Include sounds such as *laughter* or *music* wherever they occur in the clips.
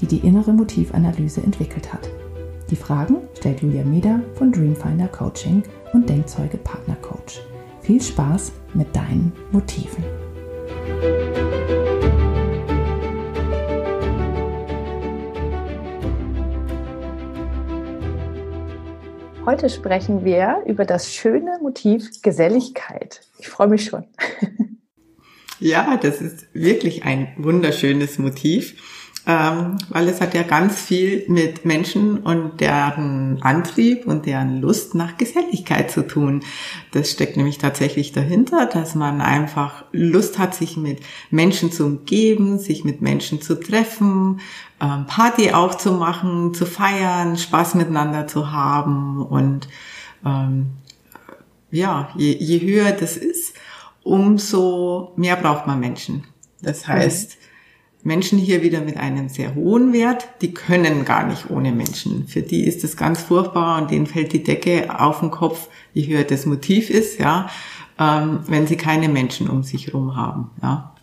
die die innere Motivanalyse entwickelt hat. Die Fragen stellt Julia Meder von Dreamfinder Coaching und Denkzeuge Partner Coach. Viel Spaß mit deinen Motiven. Heute sprechen wir über das schöne Motiv Geselligkeit. Ich freue mich schon. Ja, das ist wirklich ein wunderschönes Motiv ähm, weil es hat ja ganz viel mit Menschen und deren Antrieb und deren Lust nach Geselligkeit zu tun. Das steckt nämlich tatsächlich dahinter, dass man einfach Lust hat, sich mit Menschen zu umgeben, sich mit Menschen zu treffen, ähm, Party auch zu machen, zu feiern, Spaß miteinander zu haben und ähm, ja, je, je höher das ist, umso mehr braucht man Menschen. Das heißt, Menschen hier wieder mit einem sehr hohen Wert, die können gar nicht ohne Menschen. Für die ist es ganz furchtbar und denen fällt die Decke auf den Kopf, je höher das Motiv ist, ja, ähm, wenn sie keine Menschen um sich herum haben, ja.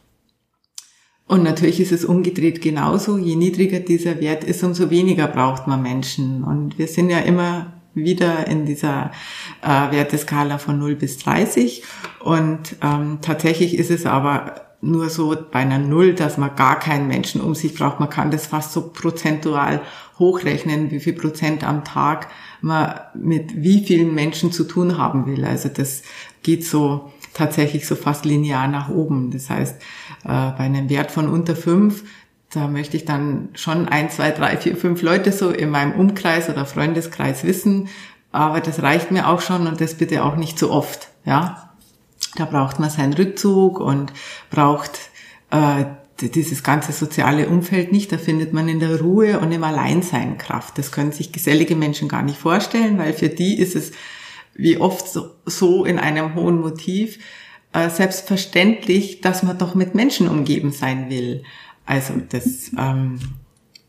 Und natürlich ist es umgedreht genauso. Je niedriger dieser Wert ist, umso weniger braucht man Menschen. Und wir sind ja immer wieder in dieser äh, Werteskala von 0 bis 30. Und ähm, tatsächlich ist es aber nur so bei einer Null, dass man gar keinen Menschen um sich braucht. Man kann das fast so prozentual hochrechnen, wie viel Prozent am Tag man mit wie vielen Menschen zu tun haben will. Also das geht so tatsächlich so fast linear nach oben. Das heißt, äh, bei einem Wert von unter fünf, da möchte ich dann schon ein, zwei, drei, vier, fünf Leute so in meinem Umkreis oder Freundeskreis wissen. Aber das reicht mir auch schon und das bitte auch nicht so oft. Ja, da braucht man seinen Rückzug und braucht äh, dieses ganze soziale Umfeld nicht. Da findet man in der Ruhe und im Alleinsein Kraft. Das können sich gesellige Menschen gar nicht vorstellen, weil für die ist es wie oft so, in einem hohen Motiv äh, selbstverständlich, dass man doch mit Menschen umgeben sein will. Also das ähm,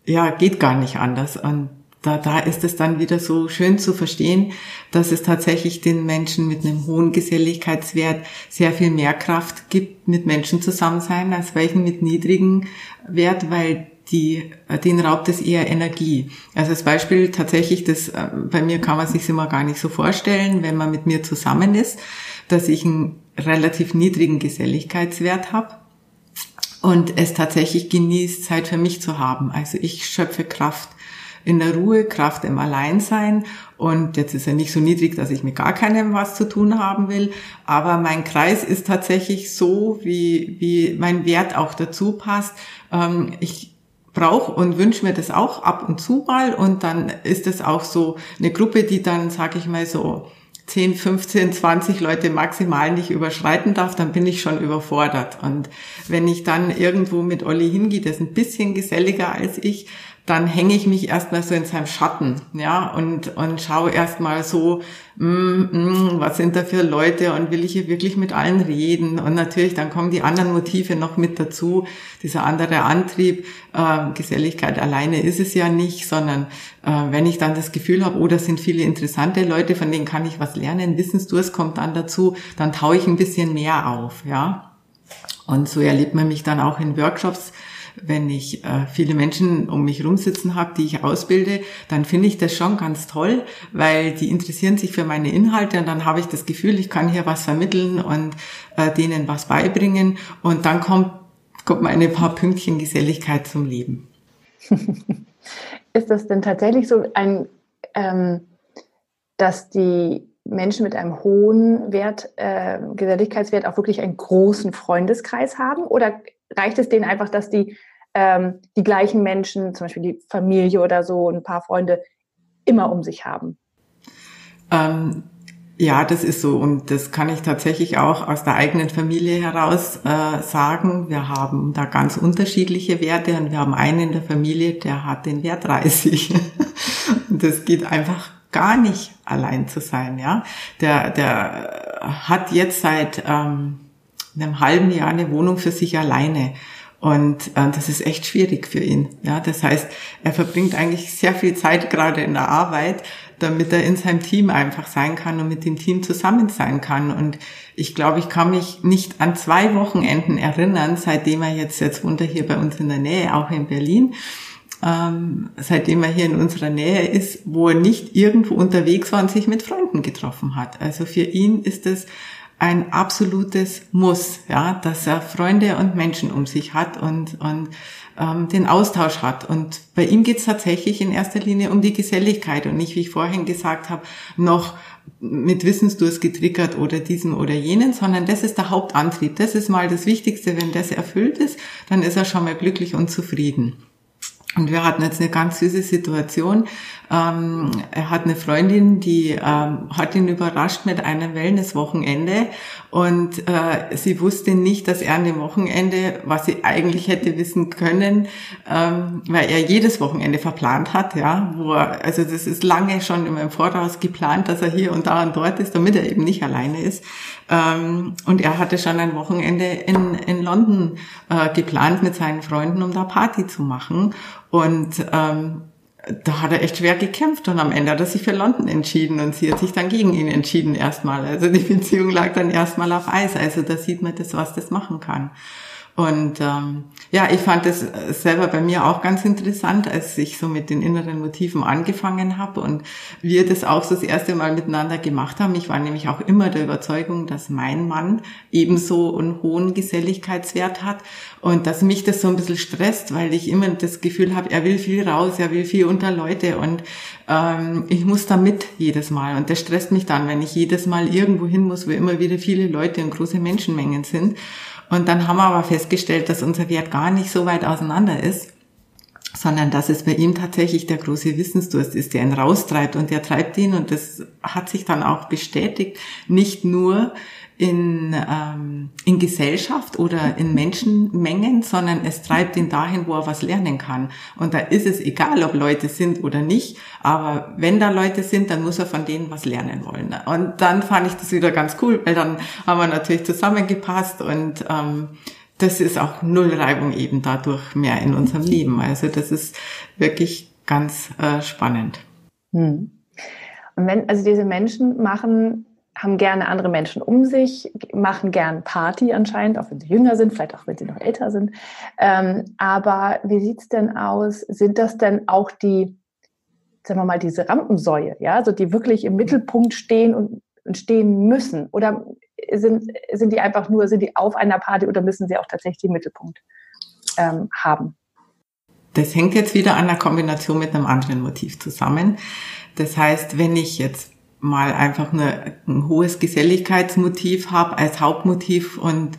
ja geht gar nicht anders. Und da, da ist es dann wieder so schön zu verstehen, dass es tatsächlich den Menschen mit einem hohen Geselligkeitswert sehr viel mehr Kraft gibt, mit Menschen zusammen sein, als welchen mit niedrigen Wert, weil die, den raubt es eher Energie. Also als Beispiel tatsächlich, das, äh, bei mir kann man sich immer gar nicht so vorstellen, wenn man mit mir zusammen ist, dass ich einen relativ niedrigen Geselligkeitswert habe und es tatsächlich genießt, Zeit für mich zu haben. Also ich schöpfe Kraft in der Ruhe, Kraft im Alleinsein. Und jetzt ist er nicht so niedrig, dass ich mit gar keinem was zu tun haben will. Aber mein Kreis ist tatsächlich so, wie, wie mein Wert auch dazu passt. Ähm, ich brauche und wünsche mir das auch ab und zu mal. Und dann ist es auch so eine Gruppe, die dann, sage ich mal so, 10, 15, 20 Leute maximal nicht überschreiten darf, dann bin ich schon überfordert. Und wenn ich dann irgendwo mit Olli hingehe, der ist ein bisschen geselliger als ich, dann hänge ich mich erstmal so in seinem Schatten, ja, und, und schaue erstmal so, mm, mm, was sind da für Leute und will ich hier wirklich mit allen reden? Und natürlich, dann kommen die anderen Motive noch mit dazu, dieser andere Antrieb, äh, Geselligkeit alleine ist es ja nicht, sondern äh, wenn ich dann das Gefühl habe, oh, das sind viele interessante Leute, von denen kann ich was lernen, Wissensdurst kommt dann dazu, dann taue ich ein bisschen mehr auf, ja. Und so erlebt man mich dann auch in Workshops, wenn ich äh, viele Menschen um mich rumsitzen habe, die ich ausbilde, dann finde ich das schon ganz toll, weil die interessieren sich für meine Inhalte und dann habe ich das Gefühl, ich kann hier was vermitteln und äh, denen was beibringen und dann kommt, kommt meine paar Pünktchen Geselligkeit zum Leben. *laughs* Ist das denn tatsächlich so ein, ähm, dass die Menschen mit einem hohen Wert, äh, Geselligkeitswert auch wirklich einen großen Freundeskreis haben? Oder reicht es denen einfach, dass die ähm, die gleichen Menschen, zum Beispiel die Familie oder so, ein paar Freunde immer um sich haben? Ähm, ja, das ist so und das kann ich tatsächlich auch aus der eigenen Familie heraus äh, sagen. Wir haben da ganz unterschiedliche Werte und wir haben einen in der Familie, der hat den Wert 30. *laughs* Und das geht einfach gar nicht allein zu sein, ja. Der, der hat jetzt seit ähm, einem halben Jahr eine Wohnung für sich alleine. Und äh, das ist echt schwierig für ihn. Ja, das heißt, er verbringt eigentlich sehr viel Zeit gerade in der Arbeit, damit er in seinem Team einfach sein kann und mit dem Team zusammen sein kann. Und ich glaube, ich kann mich nicht an zwei Wochenenden erinnern, seitdem er jetzt, jetzt wohnt er hier bei uns in der Nähe, auch in Berlin, ähm, seitdem er hier in unserer Nähe ist, wo er nicht irgendwo unterwegs war und sich mit Freunden getroffen hat. Also für ihn ist es ein absolutes Muss, ja, dass er Freunde und Menschen um sich hat und, und ähm, den Austausch hat. Und bei ihm geht es tatsächlich in erster Linie um die Geselligkeit und nicht, wie ich vorhin gesagt habe, noch mit Wissensdurst getriggert oder diesen oder jenen, sondern das ist der Hauptantrieb. Das ist mal das Wichtigste. Wenn das erfüllt ist, dann ist er schon mal glücklich und zufrieden. Und wir hatten jetzt eine ganz süße Situation. Ähm, er hat eine Freundin, die ähm, hat ihn überrascht mit einem Wellnesswochenende und äh, sie wusste nicht, dass er an dem Wochenende, was sie eigentlich hätte wissen können, ähm, weil er jedes Wochenende verplant hat, ja, wo er, also das ist lange schon im Voraus geplant, dass er hier und da und dort ist, damit er eben nicht alleine ist. Ähm, und er hatte schon ein Wochenende in, in London äh, geplant mit seinen Freunden, um da Party zu machen. Und ähm, da hat er echt schwer gekämpft und am Ende hat er sich für London entschieden und sie hat sich dann gegen ihn entschieden erstmal. Also die Beziehung lag dann erstmal auf Eis. Also da sieht man das, was das machen kann. Und ähm, ja, ich fand es selber bei mir auch ganz interessant, als ich so mit den inneren Motiven angefangen habe und wir das auch so das erste Mal miteinander gemacht haben. Ich war nämlich auch immer der Überzeugung, dass mein Mann ebenso einen hohen Geselligkeitswert hat und dass mich das so ein bisschen stresst, weil ich immer das Gefühl habe, er will viel raus, er will viel unter Leute und ähm, ich muss da mit jedes Mal. Und das stresst mich dann, wenn ich jedes Mal irgendwo hin muss, wo immer wieder viele Leute und große Menschenmengen sind. Und dann haben wir aber festgestellt, dass unser Wert gar nicht so weit auseinander ist, sondern dass es bei ihm tatsächlich der große Wissensdurst ist, der ihn raustreibt und der treibt ihn und das hat sich dann auch bestätigt, nicht nur in, ähm, in Gesellschaft oder in Menschenmengen, sondern es treibt ihn dahin, wo er was lernen kann. Und da ist es egal, ob Leute sind oder nicht, aber wenn da Leute sind, dann muss er von denen was lernen wollen. Und dann fand ich das wieder ganz cool, weil dann haben wir natürlich zusammengepasst und ähm, das ist auch null Reibung eben dadurch mehr in unserem Leben. Also das ist wirklich ganz äh, spannend. Hm. Und wenn, also diese Menschen machen haben gerne andere Menschen um sich, machen gern Party anscheinend, auch wenn sie jünger sind, vielleicht auch wenn sie noch älter sind. Ähm, aber wie sieht's denn aus? Sind das denn auch die, sagen wir mal, diese Rampensäue, ja, also die wirklich im Mittelpunkt stehen und, und stehen müssen? Oder sind, sind die einfach nur, sind die auf einer Party oder müssen sie auch tatsächlich den Mittelpunkt ähm, haben? Das hängt jetzt wieder an der Kombination mit einem anderen Motiv zusammen. Das heißt, wenn ich jetzt mal einfach eine, ein hohes Geselligkeitsmotiv habe als Hauptmotiv und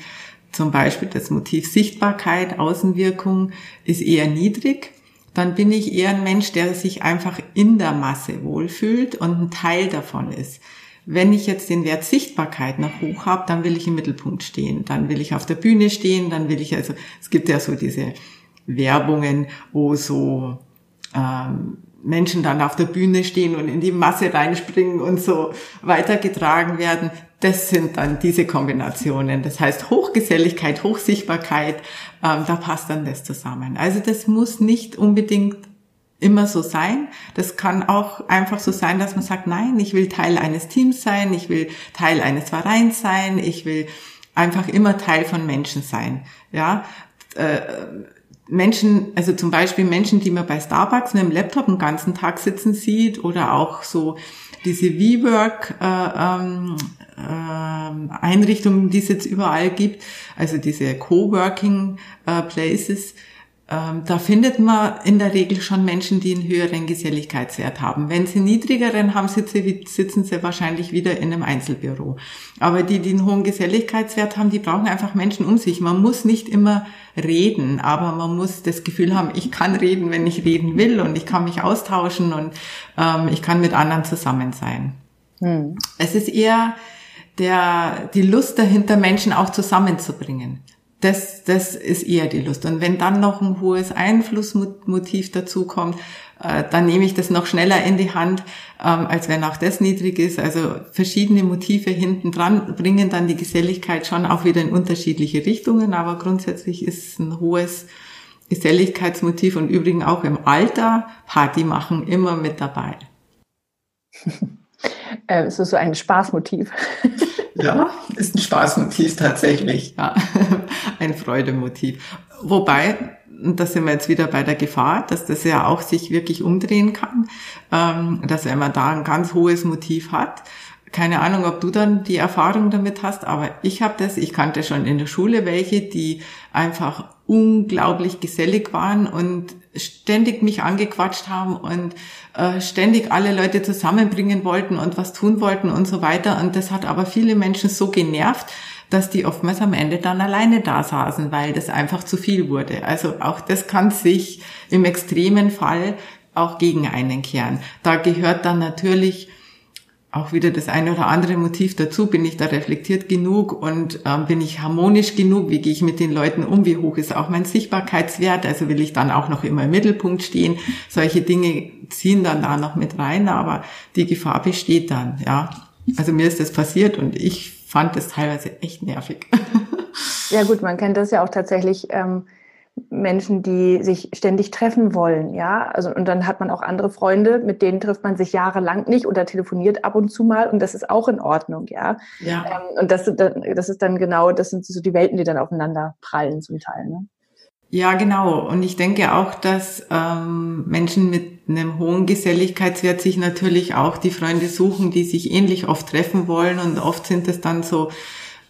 zum Beispiel das Motiv Sichtbarkeit, Außenwirkung ist eher niedrig, dann bin ich eher ein Mensch, der sich einfach in der Masse wohlfühlt und ein Teil davon ist. Wenn ich jetzt den Wert Sichtbarkeit noch hoch habe, dann will ich im Mittelpunkt stehen, dann will ich auf der Bühne stehen, dann will ich also, es gibt ja so diese Werbungen, wo so ähm, Menschen dann auf der Bühne stehen und in die Masse reinspringen und so weitergetragen werden. Das sind dann diese Kombinationen. Das heißt Hochgeselligkeit, Hochsichtbarkeit, ähm, da passt dann das zusammen. Also das muss nicht unbedingt immer so sein. Das kann auch einfach so sein, dass man sagt, nein, ich will Teil eines Teams sein, ich will Teil eines Vereins sein, ich will einfach immer Teil von Menschen sein. Ja, äh, Menschen, also zum Beispiel Menschen, die man bei Starbucks mit dem Laptop den ganzen Tag sitzen sieht oder auch so diese WeWork äh, ähm, äh, Einrichtungen, die es jetzt überall gibt, also diese Coworking äh, Places, ähm, da findet man in der Regel schon Menschen, die einen höheren Geselligkeitswert haben. Wenn sie niedrigeren haben, sitzen sie wahrscheinlich wieder in einem Einzelbüro. Aber die, die einen hohen Geselligkeitswert haben, die brauchen einfach Menschen um sich. Man muss nicht immer reden, aber man muss das Gefühl haben, ich kann reden, wenn ich reden will und ich kann mich austauschen und ähm, ich kann mit anderen zusammen sein. Hm. Es ist eher der, die Lust dahinter, Menschen auch zusammenzubringen das, das ist eher die Lust. Und wenn dann noch ein hohes Einflussmotiv dazu kommt, äh, dann nehme ich das noch schneller in die Hand, ähm, als wenn auch das niedrig ist. Also verschiedene Motive hinten dran bringen dann die Geselligkeit schon auch wieder in unterschiedliche Richtungen, aber grundsätzlich ist ein hohes Geselligkeitsmotiv und übrigens auch im Alter Party machen immer mit dabei. *laughs* Äh, ist das so ein Spaßmotiv? *laughs* Ja, ist ein Spaßmotiv tatsächlich, ja. *laughs* Ein Freudemotiv. Wobei, und da sind wir jetzt wieder bei der Gefahr, dass das ja auch sich wirklich umdrehen kann, ähm, dass wenn man da ein ganz hohes Motiv hat, keine Ahnung, ob du dann die Erfahrung damit hast, aber ich habe das, ich kannte schon in der Schule welche, die einfach unglaublich gesellig waren und ständig mich angequatscht haben und äh, ständig alle Leute zusammenbringen wollten und was tun wollten und so weiter. Und das hat aber viele Menschen so genervt, dass die oftmals am Ende dann alleine da saßen, weil das einfach zu viel wurde. Also auch das kann sich im extremen Fall auch gegen einen kehren. Da gehört dann natürlich auch wieder das eine oder andere Motiv dazu. Bin ich da reflektiert genug und ähm, bin ich harmonisch genug? Wie gehe ich mit den Leuten um? Wie hoch ist auch mein Sichtbarkeitswert? Also will ich dann auch noch immer im Mittelpunkt stehen? Solche Dinge ziehen dann da noch mit rein, aber die Gefahr besteht dann, ja. Also mir ist das passiert und ich fand das teilweise echt nervig. *laughs* Ja gut, man kennt das ja auch tatsächlich. Ähm Menschen, die sich ständig treffen wollen, ja. Also und dann hat man auch andere Freunde, mit denen trifft man sich jahrelang nicht oder telefoniert ab und zu mal und das ist auch in Ordnung, ja. ja. Ähm, und das, das ist dann genau, das sind so die Welten, die dann aufeinander prallen zum Teil. Ne? Ja, genau. Und ich denke auch, dass ähm, Menschen mit einem hohen Geselligkeitswert sich natürlich auch die Freunde suchen, die sich ähnlich oft treffen wollen und oft sind es dann so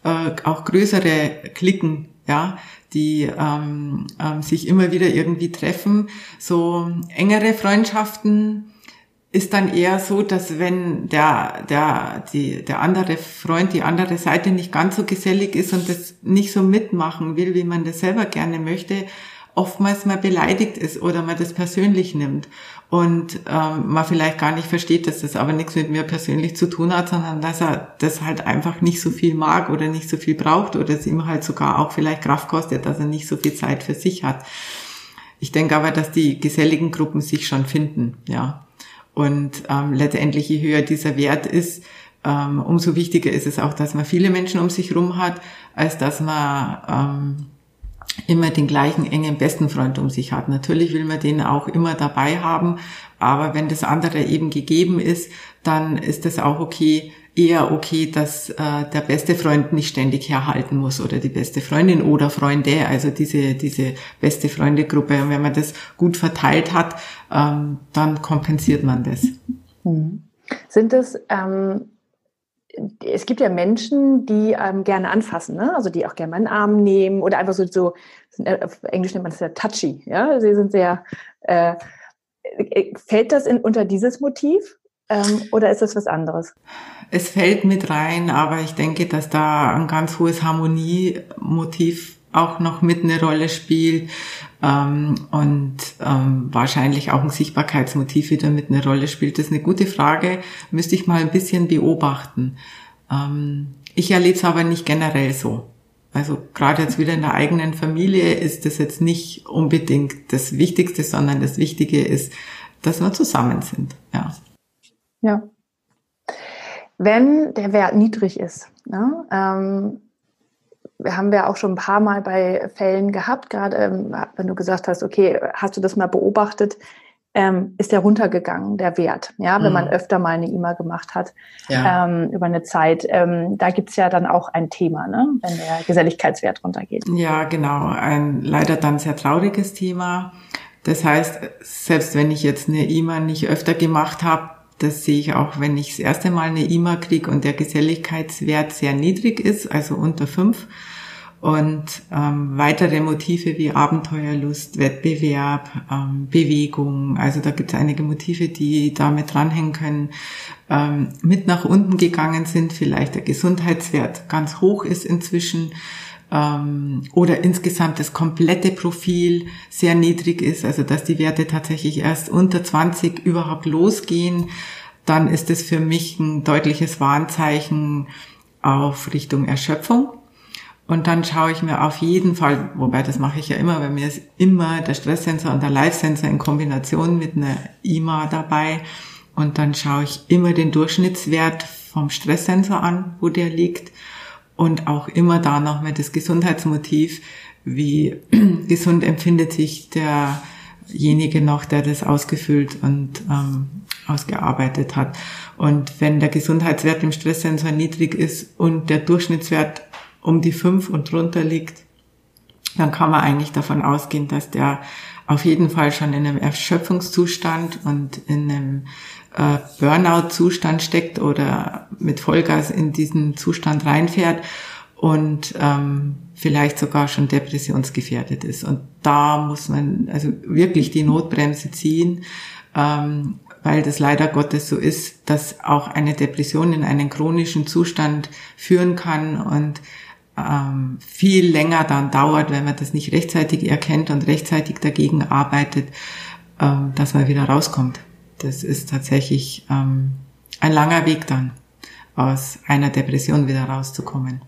äh, auch größere Klicken, ja, die ähm, ähm, sich immer wieder irgendwie treffen. So engere Freundschaften ist dann eher so, dass wenn der, der, die, der andere Freund, die andere Seite nicht ganz so gesellig ist und das nicht so mitmachen will, wie man das selber gerne möchte, oftmals mal beleidigt ist oder man das persönlich nimmt und ähm, man vielleicht gar nicht versteht, dass das aber nichts mit mir persönlich zu tun hat, sondern dass er das halt einfach nicht so viel mag oder nicht so viel braucht oder es ihm halt sogar auch vielleicht Kraft kostet, dass er nicht so viel Zeit für sich hat. Ich denke aber, dass die geselligen Gruppen sich schon finden, ja. Und ähm, letztendlich, je höher dieser Wert ist, ähm, umso wichtiger ist es auch, dass man viele Menschen um sich rum hat, als dass man ähm, immer den gleichen engen besten Freund um sich hat. Natürlich will man den auch immer dabei haben, aber wenn das andere eben gegeben ist, dann ist es auch okay, eher okay, dass äh, der beste Freund nicht ständig herhalten muss oder die beste Freundin oder Freunde, also diese, diese beste Freundegruppe. Und wenn man das gut verteilt hat, ähm, dann kompensiert man das. Hm. Sind es ähm, es gibt ja Menschen, die ähm, gerne anfassen, ne? also die auch gerne meinen Arm nehmen oder einfach so, so äh, auf Englisch nennt man das ja touchy, ja, sie sind sehr, äh, äh, fällt das in, unter dieses Motiv ähm, oder ist das was anderes? Es fällt mit rein, aber ich denke, dass da ein ganz hohes Harmoniemotiv auch noch mit eine Rolle spielt ähm, und ähm, wahrscheinlich auch ein Sichtbarkeitsmotiv wieder mit eine Rolle spielt. Das ist eine gute Frage, müsste ich mal ein bisschen beobachten. Ähm, ich erlebe es aber nicht generell so. Also gerade jetzt wieder in der eigenen Familie ist das jetzt nicht unbedingt das Wichtigste, sondern das Wichtige ist, dass wir zusammen sind. Ja. Ja. Wenn der Wert niedrig ist, ne, ähm, haben wir auch schon ein paar Mal bei Fällen gehabt, gerade ähm, wenn du gesagt hast, okay, hast du das mal beobachtet, ähm, ist der runtergegangen, der Wert, ja, wenn mhm. man öfter mal eine IMA gemacht hat ja. ähm, über eine Zeit. Ähm, da gibt's ja dann auch ein Thema, ne, wenn der Geselligkeitswert runtergeht. Ja, genau, ein leider dann sehr trauriges Thema. Das heißt, selbst wenn ich jetzt eine IMA nicht öfter gemacht habe, das sehe ich auch, wenn ich das erste Mal eine IMA kriege und der Geselligkeitswert sehr niedrig ist, also unter fünf. Und ähm, weitere Motive wie Abenteuerlust, Wettbewerb, ähm, Bewegung, also da gibt es einige Motive, die damit dranhängen können, ähm, mit nach unten gegangen sind, vielleicht der Gesundheitswert ganz hoch ist inzwischen ähm, oder insgesamt das komplette Profil sehr niedrig ist, also dass die Werte tatsächlich erst unter 20 überhaupt losgehen, dann ist es für mich ein deutliches Warnzeichen auf Richtung Erschöpfung. Und dann schaue ich mir auf jeden Fall, wobei das mache ich ja immer, bei mir ist immer der Stresssensor und der Live-Sensor in Kombination mit einer IMA dabei. Und dann schaue ich immer den Durchschnittswert vom Stresssensor an, wo der liegt. Und auch immer da nochmal das Gesundheitsmotiv, wie *clears throat* gesund empfindet sich derjenige noch, der das ausgefüllt und ähm, ausgearbeitet hat. Und wenn der Gesundheitswert im Stresssensor niedrig ist und der Durchschnittswert um die fünf und drunter liegt, dann kann man eigentlich davon ausgehen, dass der auf jeden Fall schon in einem Erschöpfungszustand und in einem äh, Burnout-Zustand steckt oder mit Vollgas in diesen Zustand reinfährt und ähm, vielleicht sogar schon depressionsgefährdet ist. Und da muss man also wirklich die Notbremse ziehen, ähm, weil das leider Gottes so ist, dass auch eine Depression in einen chronischen Zustand führen kann und ähm, viel länger dann dauert, wenn man das nicht rechtzeitig erkennt und rechtzeitig dagegen arbeitet, ähm, dass man wieder rauskommt. Das ist tatsächlich ähm, ein langer Weg dann, aus einer Depression wieder rauszukommen.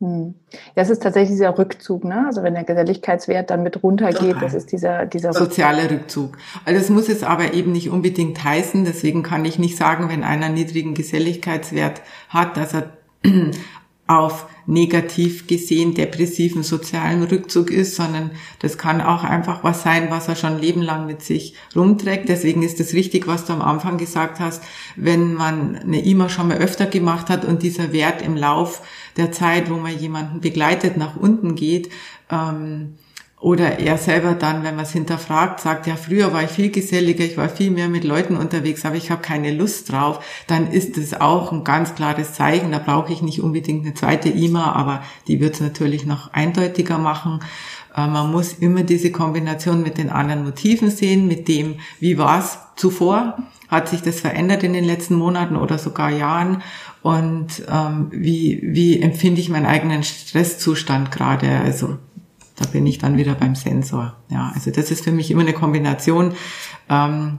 Hm. Ja, es ist tatsächlich dieser Rückzug, ne? Also wenn der Geselligkeitswert dann mit runtergeht, das ist dieser, dieser soziale Rückzug. Also das muss es aber eben nicht unbedingt heißen. Deswegen kann ich nicht sagen, wenn einer einen niedrigen Geselligkeitswert hat, dass er auf negativ gesehen depressiven sozialen Rückzug ist, sondern das kann auch einfach was sein, was er schon lebenlang mit sich rumträgt. Deswegen ist es richtig, was du am Anfang gesagt hast, wenn man eine IMA schon mal öfter gemacht hat und dieser Wert im Lauf der Zeit, wo man jemanden begleitet, nach unten geht, ähm, oder er selber dann, wenn man es hinterfragt, sagt, ja, früher war ich viel geselliger, ich war viel mehr mit Leuten unterwegs, aber ich habe keine Lust drauf, dann ist es auch ein ganz klares Zeichen. Da brauche ich nicht unbedingt eine zweite IMA, aber die wird es natürlich noch eindeutiger machen. Äh, man muss immer diese Kombination mit den anderen Motiven sehen, mit dem, wie war es zuvor, hat sich das verändert in den letzten Monaten oder sogar Jahren und ähm, wie, wie empfinde ich meinen eigenen Stresszustand gerade. Also da bin ich dann wieder beim Sensor. Ja, also das ist für mich immer eine Kombination. Ähm,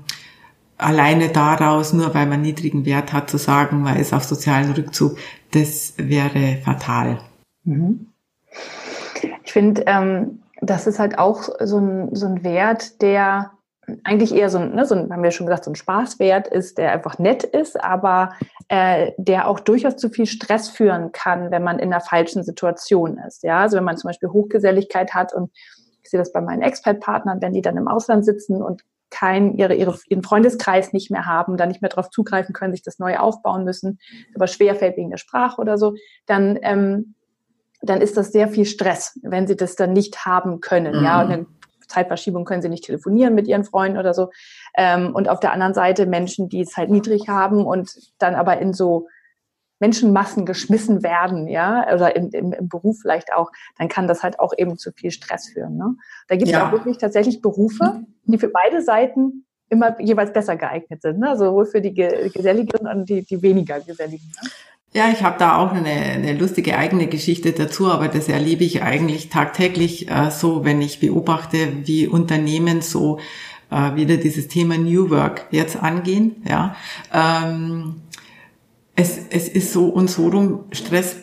alleine daraus, nur weil man niedrigen Wert hat, zu sagen, man ist auf sozialen Rückzug, das wäre fatal. Mhm. Ich finde, ähm, das ist halt auch so ein, so ein Wert, der eigentlich eher so ein, ne, so ein, haben wir schon gesagt, so ein Spaßwert ist, der einfach nett ist, aber äh, der auch durchaus zu viel Stress führen kann, wenn man in einer falschen Situation ist. Ja, also wenn man zum Beispiel Hochgeselligkeit hat und ich sehe das bei meinen Expat-Partnern, wenn die dann im Ausland sitzen und kein, ihre, ihre, ihren Freundeskreis nicht mehr haben, dann nicht mehr darauf zugreifen können, sich das neu aufbauen müssen, aber schwer fällt wegen der Sprache oder so, dann ähm, dann ist das sehr viel Stress, wenn sie das dann nicht haben können. Mhm. Ja, und dann Zeitverschiebung können sie nicht telefonieren mit ihren Freunden oder so. Ähm, und auf der anderen Seite Menschen, die es halt niedrig haben und dann aber in so Menschenmassen geschmissen werden, ja, oder im, im, im Beruf vielleicht auch, dann kann das halt auch eben zu viel Stress führen. Ne? Da gibt es ja. auch wirklich tatsächlich Berufe, die für beide Seiten immer jeweils besser geeignet sind, ne? sowohl für die Geselligen und die, die weniger Geselligen. Ne? Ja, ich habe da auch eine, eine lustige eigene Geschichte dazu, aber das erlebe ich eigentlich tagtäglich äh, so, wenn ich beobachte, wie Unternehmen so äh, wieder dieses Thema New Work jetzt angehen. Ja, ähm, es, es ist so und so rum Stress,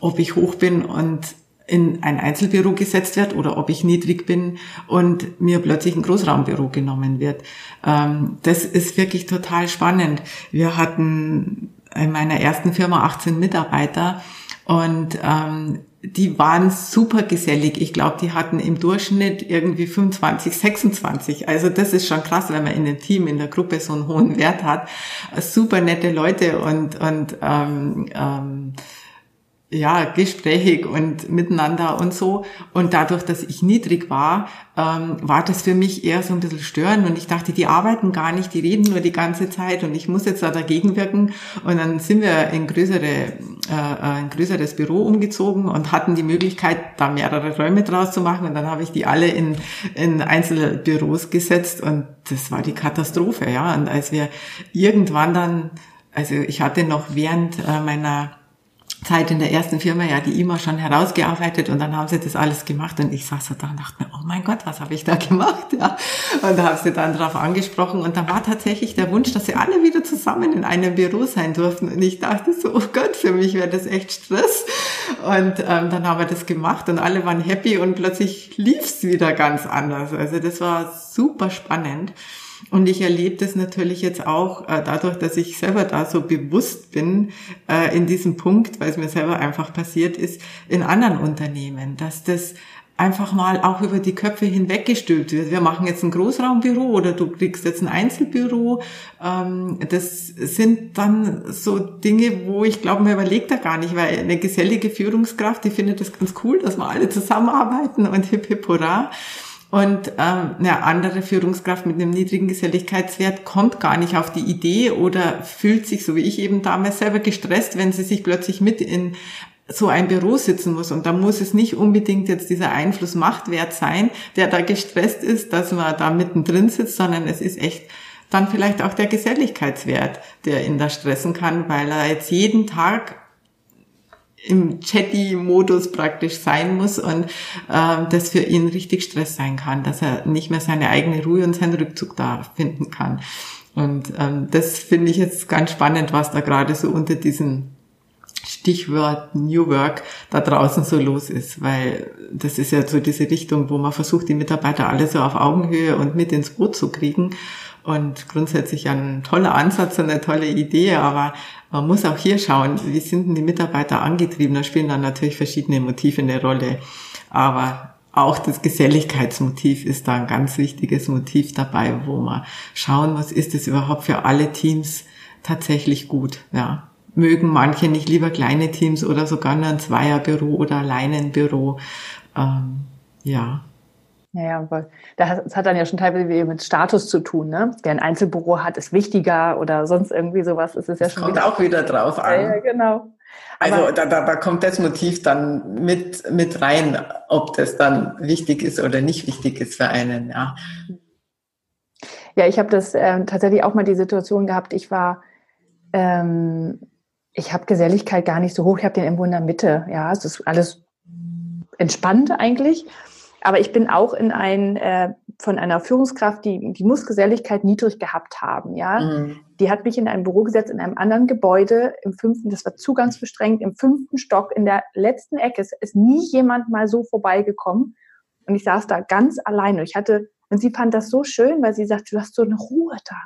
ob ich hoch bin und in ein Einzelbüro gesetzt wird oder ob ich niedrig bin und mir plötzlich ein Großraumbüro genommen wird. Ähm, das ist wirklich total spannend. Wir hatten in meiner ersten Firma 18 Mitarbeiter und ähm, die waren super gesellig. Ich glaube, die hatten im Durchschnitt irgendwie 25, 26. Also das ist schon krass, wenn man in einem Team, in der Gruppe so einen hohen Wert hat. Super nette Leute und, und ähm, ähm, ja, gesprächig und miteinander und so. Und dadurch, dass ich niedrig war, ähm, war das für mich eher so ein bisschen störend. Und ich dachte, die arbeiten gar nicht, die reden nur die ganze Zeit und ich muss jetzt da dagegen wirken. Und dann sind wir in größere, äh, ein größeres Büro umgezogen und hatten die Möglichkeit, da mehrere Räume draus zu machen. Und dann habe ich die alle in, in Einzelbüros gesetzt und das war die Katastrophe, ja. Und als wir irgendwann dann, also ich hatte noch während äh, meiner Zeit in der ersten Firma ja die IMA schon herausgearbeitet und dann haben sie das alles gemacht und ich saß so da und dachte mir, oh mein Gott, was habe ich da gemacht? Ja. Und da habe sie dann darauf angesprochen und dann war tatsächlich der Wunsch, dass sie alle wieder zusammen in einem Büro sein durften und ich dachte so, oh Gott, für mich wäre das echt Stress und ähm, dann haben wir das gemacht und alle waren happy und plötzlich lief's wieder ganz anders. Also das war super spannend. Und ich erlebe das natürlich jetzt auch äh, dadurch, dass ich selber da so bewusst bin äh, in diesem Punkt, weil es mir selber einfach passiert ist, in anderen Unternehmen, dass das einfach mal auch über die Köpfe hinweggestülpt wird. Wir machen jetzt ein Großraumbüro oder du kriegst jetzt ein Einzelbüro. Ähm, das sind dann so Dinge, wo ich glaube, man überlegt da gar nicht, weil eine gesellige Führungskraft, die findet das ganz cool, dass wir alle zusammenarbeiten und hip hip hurra. Und ähm, eine andere Führungskraft mit einem niedrigen Geselligkeitswert kommt gar nicht auf die Idee oder fühlt sich, so wie ich eben damals, selber gestresst, wenn sie sich plötzlich mit in so ein Büro sitzen muss. Und da muss es nicht unbedingt jetzt dieser Einfluss Machtwert sein, der da gestresst ist, dass man da mittendrin sitzt, sondern es ist echt dann vielleicht auch der Geselligkeitswert, der ihn da stressen kann, weil er jetzt jeden Tag im Chatty-Modus praktisch sein muss und äh, das für ihn richtig Stress sein kann, dass er nicht mehr seine eigene Ruhe und seinen Rückzug da finden kann. Und ähm, das finde ich jetzt ganz spannend, was da gerade so unter diesen Stichwort New Work da draußen so los ist, weil das ist ja so diese Richtung, wo man versucht, die Mitarbeiter alle so auf Augenhöhe und mit ins Boot zu kriegen. Und grundsätzlich ein toller Ansatz und eine tolle Idee, aber man muss auch hier schauen, wie sind denn die Mitarbeiter angetrieben? Da spielen dann natürlich verschiedene Motive eine Rolle. Aber auch das Geselligkeitsmotiv ist da ein ganz wichtiges Motiv dabei, wo man schauen muss, ist es überhaupt für alle Teams tatsächlich gut, ja. Mögen manche nicht lieber kleine Teams oder sogar nur ein Zweierbüro oder alleine ein Büro, ähm, ja. Ja, weil das hat dann ja schon teilweise mit Status zu tun, ne? Wer ein Einzelbüro hat, ist wichtiger oder sonst irgendwie sowas. Ist es ja das schon. Kommt auch wieder drauf an. Ja, genau. Also da, da, da kommt das Motiv dann mit, mit rein, ob das dann wichtig ist oder nicht wichtig ist für einen, ja. Ja, ich habe das äh, tatsächlich auch mal die Situation gehabt, ich war, ähm, ich habe Geselligkeit gar nicht so hoch, ich habe den irgendwo in der Mitte, ja, es ist alles entspannt eigentlich. Aber ich bin auch in ein, äh, von einer Führungskraft, die, die muss Geselligkeit niedrig gehabt haben, ja. Mhm. Die hat mich in ein Büro gesetzt, in einem anderen Gebäude, im fünften, das war zugangsbestrengt, im fünften Stock, in der letzten Ecke. Es ist nie jemand mal so vorbeigekommen. Und ich saß da ganz alleine. Ich hatte, und sie fand das so schön, weil sie sagte, du hast so eine Ruhe da.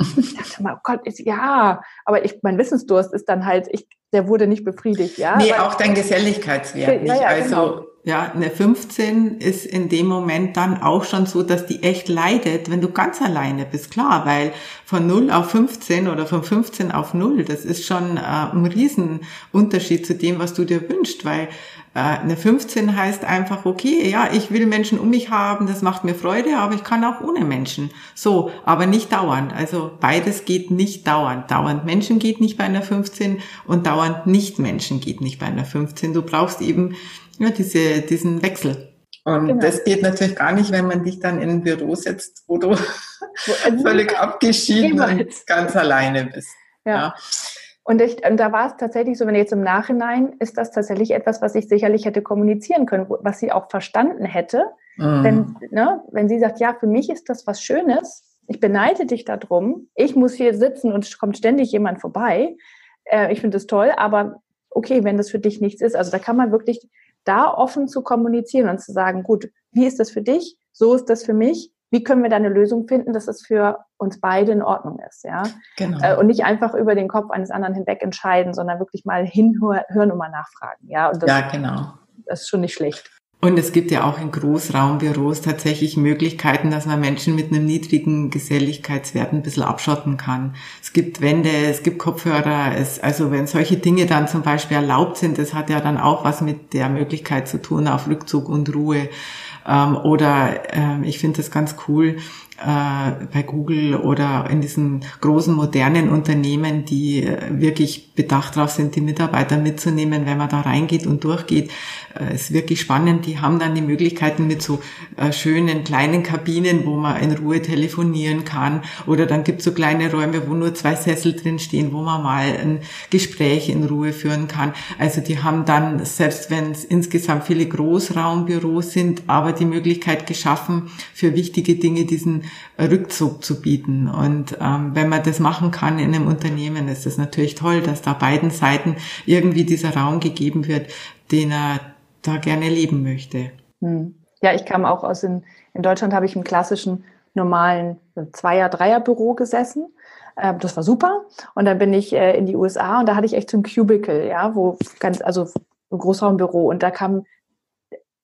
Und ich dachte mal, oh Gott, ist, ja, aber ich, mein Wissensdurst ist dann halt, ich, der wurde nicht befriedigt, ja. Nee, auch dein Geselligkeitswert nicht. Ja, also, genau. Ja, eine 15 ist in dem Moment dann auch schon so, dass die echt leidet, wenn du ganz alleine bist. Klar, weil von 0 auf 15 oder von 15 auf 0, das ist schon äh, ein Riesenunterschied zu dem, was du dir wünschst, weil äh, eine 15 heißt einfach, okay, ja, ich will Menschen um mich haben, das macht mir Freude, aber ich kann auch ohne Menschen. So, aber nicht dauernd. Also beides geht nicht dauernd. Dauernd Menschen geht nicht bei einer 15 und dauernd nicht Menschen geht nicht bei einer 15. Du brauchst eben ja, diese, diesen Wechsel. Und genau. das geht natürlich gar nicht, wenn man dich dann in ein Büro setzt, wo du also *laughs* völlig abgeschieden niemals. und ganz alleine bist. Ja. ja. Und, ich, und da war es tatsächlich so, wenn jetzt im Nachhinein ist das tatsächlich etwas, was ich sicherlich hätte kommunizieren können, was sie auch verstanden hätte. Mhm. Wenn, ne, wenn sie sagt, ja, für mich ist das was Schönes, ich beneide dich darum, ich muss hier sitzen und es kommt ständig jemand vorbei. Äh, ich finde das toll, aber okay, wenn das für dich nichts ist. Also da kann man wirklich da offen zu kommunizieren und zu sagen, gut, wie ist das für dich? So ist das für mich. Wie können wir da eine Lösung finden, dass es für uns beide in Ordnung ist, ja? Genau. Äh, und nicht einfach über den Kopf eines anderen hinweg entscheiden, sondern wirklich mal hinhören und mal nachfragen, ja? Und das, ja, genau. Das ist schon nicht schlecht. Und es gibt ja auch in Großraumbüros tatsächlich Möglichkeiten, dass man Menschen mit einem niedrigen Geselligkeitswert ein bisschen abschotten kann. Es gibt Wände, es gibt Kopfhörer, es, also wenn solche Dinge dann zum Beispiel erlaubt sind, das hat ja dann auch was mit der Möglichkeit zu tun auf Rückzug und Ruhe. Ähm, oder ähm, ich finde das ganz cool, äh, bei Google oder in diesen großen modernen Unternehmen, die äh, wirklich bedacht darauf sind, die Mitarbeiter mitzunehmen, wenn man da reingeht und durchgeht. Äh, ist wirklich spannend. Die haben dann die Möglichkeiten mit so äh, schönen kleinen Kabinen, wo man in Ruhe telefonieren kann. Oder dann gibt es so kleine Räume, wo nur zwei Sessel drin stehen, wo man mal ein Gespräch in Ruhe führen kann. Also die haben dann, selbst wenn es insgesamt viele Großraumbüros sind, aber die Möglichkeit geschaffen, für wichtige Dinge diesen Rückzug zu bieten. Und ähm, wenn man das machen kann in einem Unternehmen, ist das natürlich toll, dass da beiden Seiten irgendwie dieser Raum gegeben wird, den er da gerne leben möchte. Hm. Ja, ich kam auch aus in, in Deutschland habe ich im klassischen normalen Zweier-, Dreier-Büro gesessen. Ähm, das war super. Und dann bin ich äh, in die USA und da hatte ich echt so ein Cubicle, ja, wo ganz, also ein Großraumbüro. Und da kamen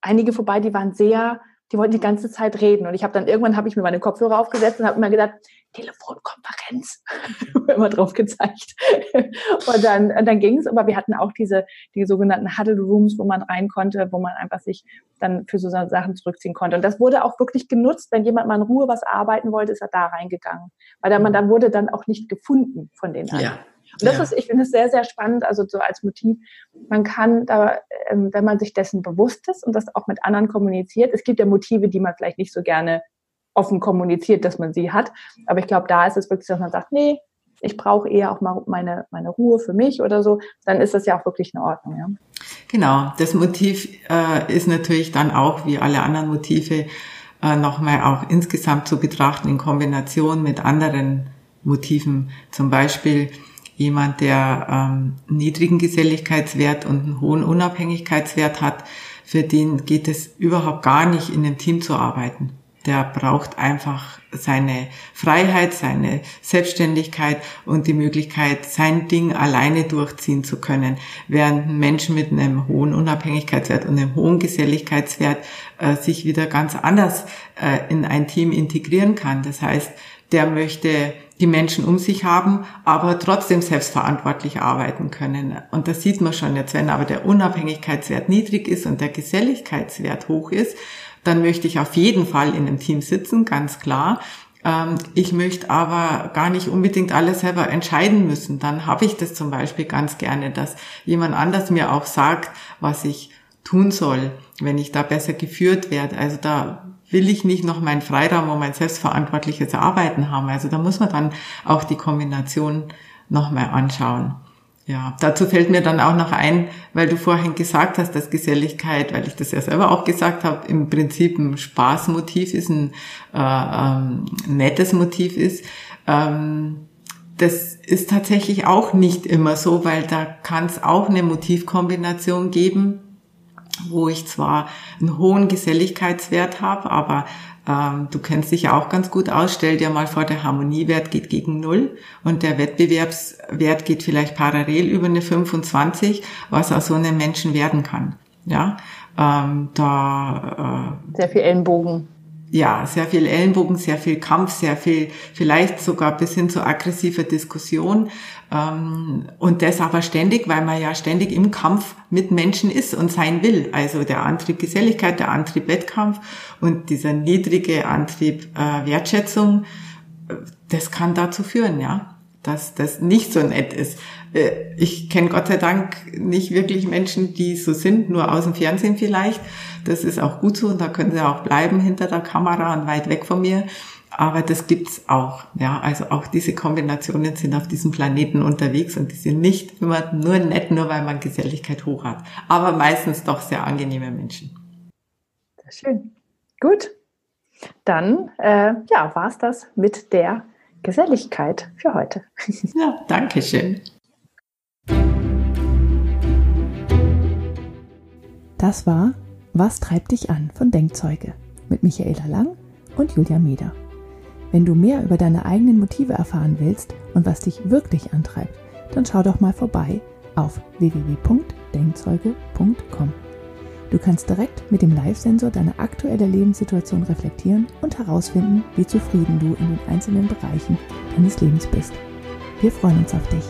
einige vorbei, die waren sehr die wollten die ganze Zeit reden. Und ich habe dann irgendwann habe ich mir meine Kopfhörer aufgesetzt und habe immer gedacht, Telefonkonferenz, *laughs* immer drauf gezeigt. und dann, und dann ging es, aber wir hatten auch diese die sogenannten Huddle Rooms, wo man rein konnte, wo man einfach sich dann für so Sachen zurückziehen konnte. Und das wurde auch wirklich genutzt, wenn jemand mal in Ruhe was arbeiten wollte, ist er da reingegangen, weil dann man dann wurde dann auch nicht gefunden von den anderen. Ja. Und das ja. ist, ich finde es sehr, sehr spannend, also so als Motiv. Man kann da, ähm, wenn man sich dessen bewusst ist und das auch mit anderen kommuniziert, es gibt ja Motive, die man vielleicht nicht so gerne offen kommuniziert, dass man sie hat. Aber ich glaube, da ist es wirklich, dass man sagt, nee, ich brauche eher auch mal meine, meine Ruhe für mich oder so, dann ist das ja auch wirklich in Ordnung. Ja? Genau, das Motiv äh, ist natürlich dann auch, wie alle anderen Motive, äh, nochmal auch insgesamt zu betrachten in Kombination mit anderen Motiven. Zum Beispiel jemand, der ähm, niedrigen Geselligkeitswert und einen hohen Unabhängigkeitswert hat, für den geht es überhaupt gar nicht, in einem Team zu arbeiten. Der braucht einfach seine Freiheit, seine Selbstständigkeit und die Möglichkeit, sein Ding alleine durchziehen zu können. Während ein Mensch mit einem hohen Unabhängigkeitswert und einem hohen Geselligkeitswert äh, sich wieder ganz anders äh, in ein Team integrieren kann. Das heißt, der möchte die Menschen um sich haben, aber trotzdem selbstverantwortlich arbeiten können. Und das sieht man schon jetzt, wenn aber der Unabhängigkeitswert niedrig ist und der Geselligkeitswert hoch ist, dann möchte ich auf jeden Fall in einem Team sitzen, ganz klar. Ähm, ich möchte aber gar nicht unbedingt alles selber entscheiden müssen. Dann habe ich das zum Beispiel ganz gerne, dass jemand anders mir auch sagt, was ich tun soll, wenn ich da besser geführt werde. Also da will ich nicht noch meinen Freiraum und mein selbstverantwortliches Arbeiten haben. Also da muss man dann auch die Kombination nochmal anschauen. Ja, dazu fällt mir dann auch noch ein, weil du vorhin gesagt hast, dass Geselligkeit, weil ich das ja selber auch gesagt habe, im Prinzip ein Spaßmotiv ist, ein äh, ähm, nettes Motiv ist. Ähm, das ist tatsächlich auch nicht immer so, weil da kann es auch eine Motivkombination geben, wo ich zwar einen hohen Geselligkeitswert habe, aber ähm, du kennst dich ja auch ganz gut aus. Stell dir mal vor, der Harmoniewert geht gegen Null und der Wettbewerbswert geht vielleicht parallel über eine 25, was aus so einem Menschen werden kann. Ja, ähm, da äh, sehr viel Ellenbogen ja, sehr viel Ellenbogen, sehr viel Kampf, sehr viel, vielleicht sogar bis hin zu aggressiver Diskussion. Ähm, und das aber ständig, weil man ja ständig im Kampf mit Menschen ist und sein will. Also der Antrieb Geselligkeit, der Antrieb Wettkampf und dieser niedrige Antrieb äh, Wertschätzung, äh, das kann dazu führen, ja dass das nicht so nett ist. Äh, ich kenne Gott sei Dank nicht wirklich Menschen, die so sind, nur aus dem Fernsehen vielleicht. Das ist auch gut so und da können sie auch bleiben hinter der Kamera und weit weg von mir. Aber das gibt's auch. Ja, also auch diese Kombinationen sind auf diesem Planeten unterwegs und die sind nicht immer nur nett, nur weil man Geselligkeit hoch hat. Aber meistens doch sehr angenehme Menschen. Sehr schön. Gut. Dann äh, ja, war's das mit der Geselligkeit für heute. Ja, danke schön. Das war Was treibt dich an von Denkzeuge mit Michaela Lang und Julia Meder. Wenn du mehr über deine eigenen Motive erfahren willst und was dich wirklich antreibt, dann schau doch mal vorbei auf www.denkzeuge.com. Du kannst direkt mit dem Live-Sensor deine aktuelle Lebenssituation reflektieren und herausfinden, wie zufrieden du in den einzelnen Bereichen deines Lebens bist. Wir freuen uns auf dich.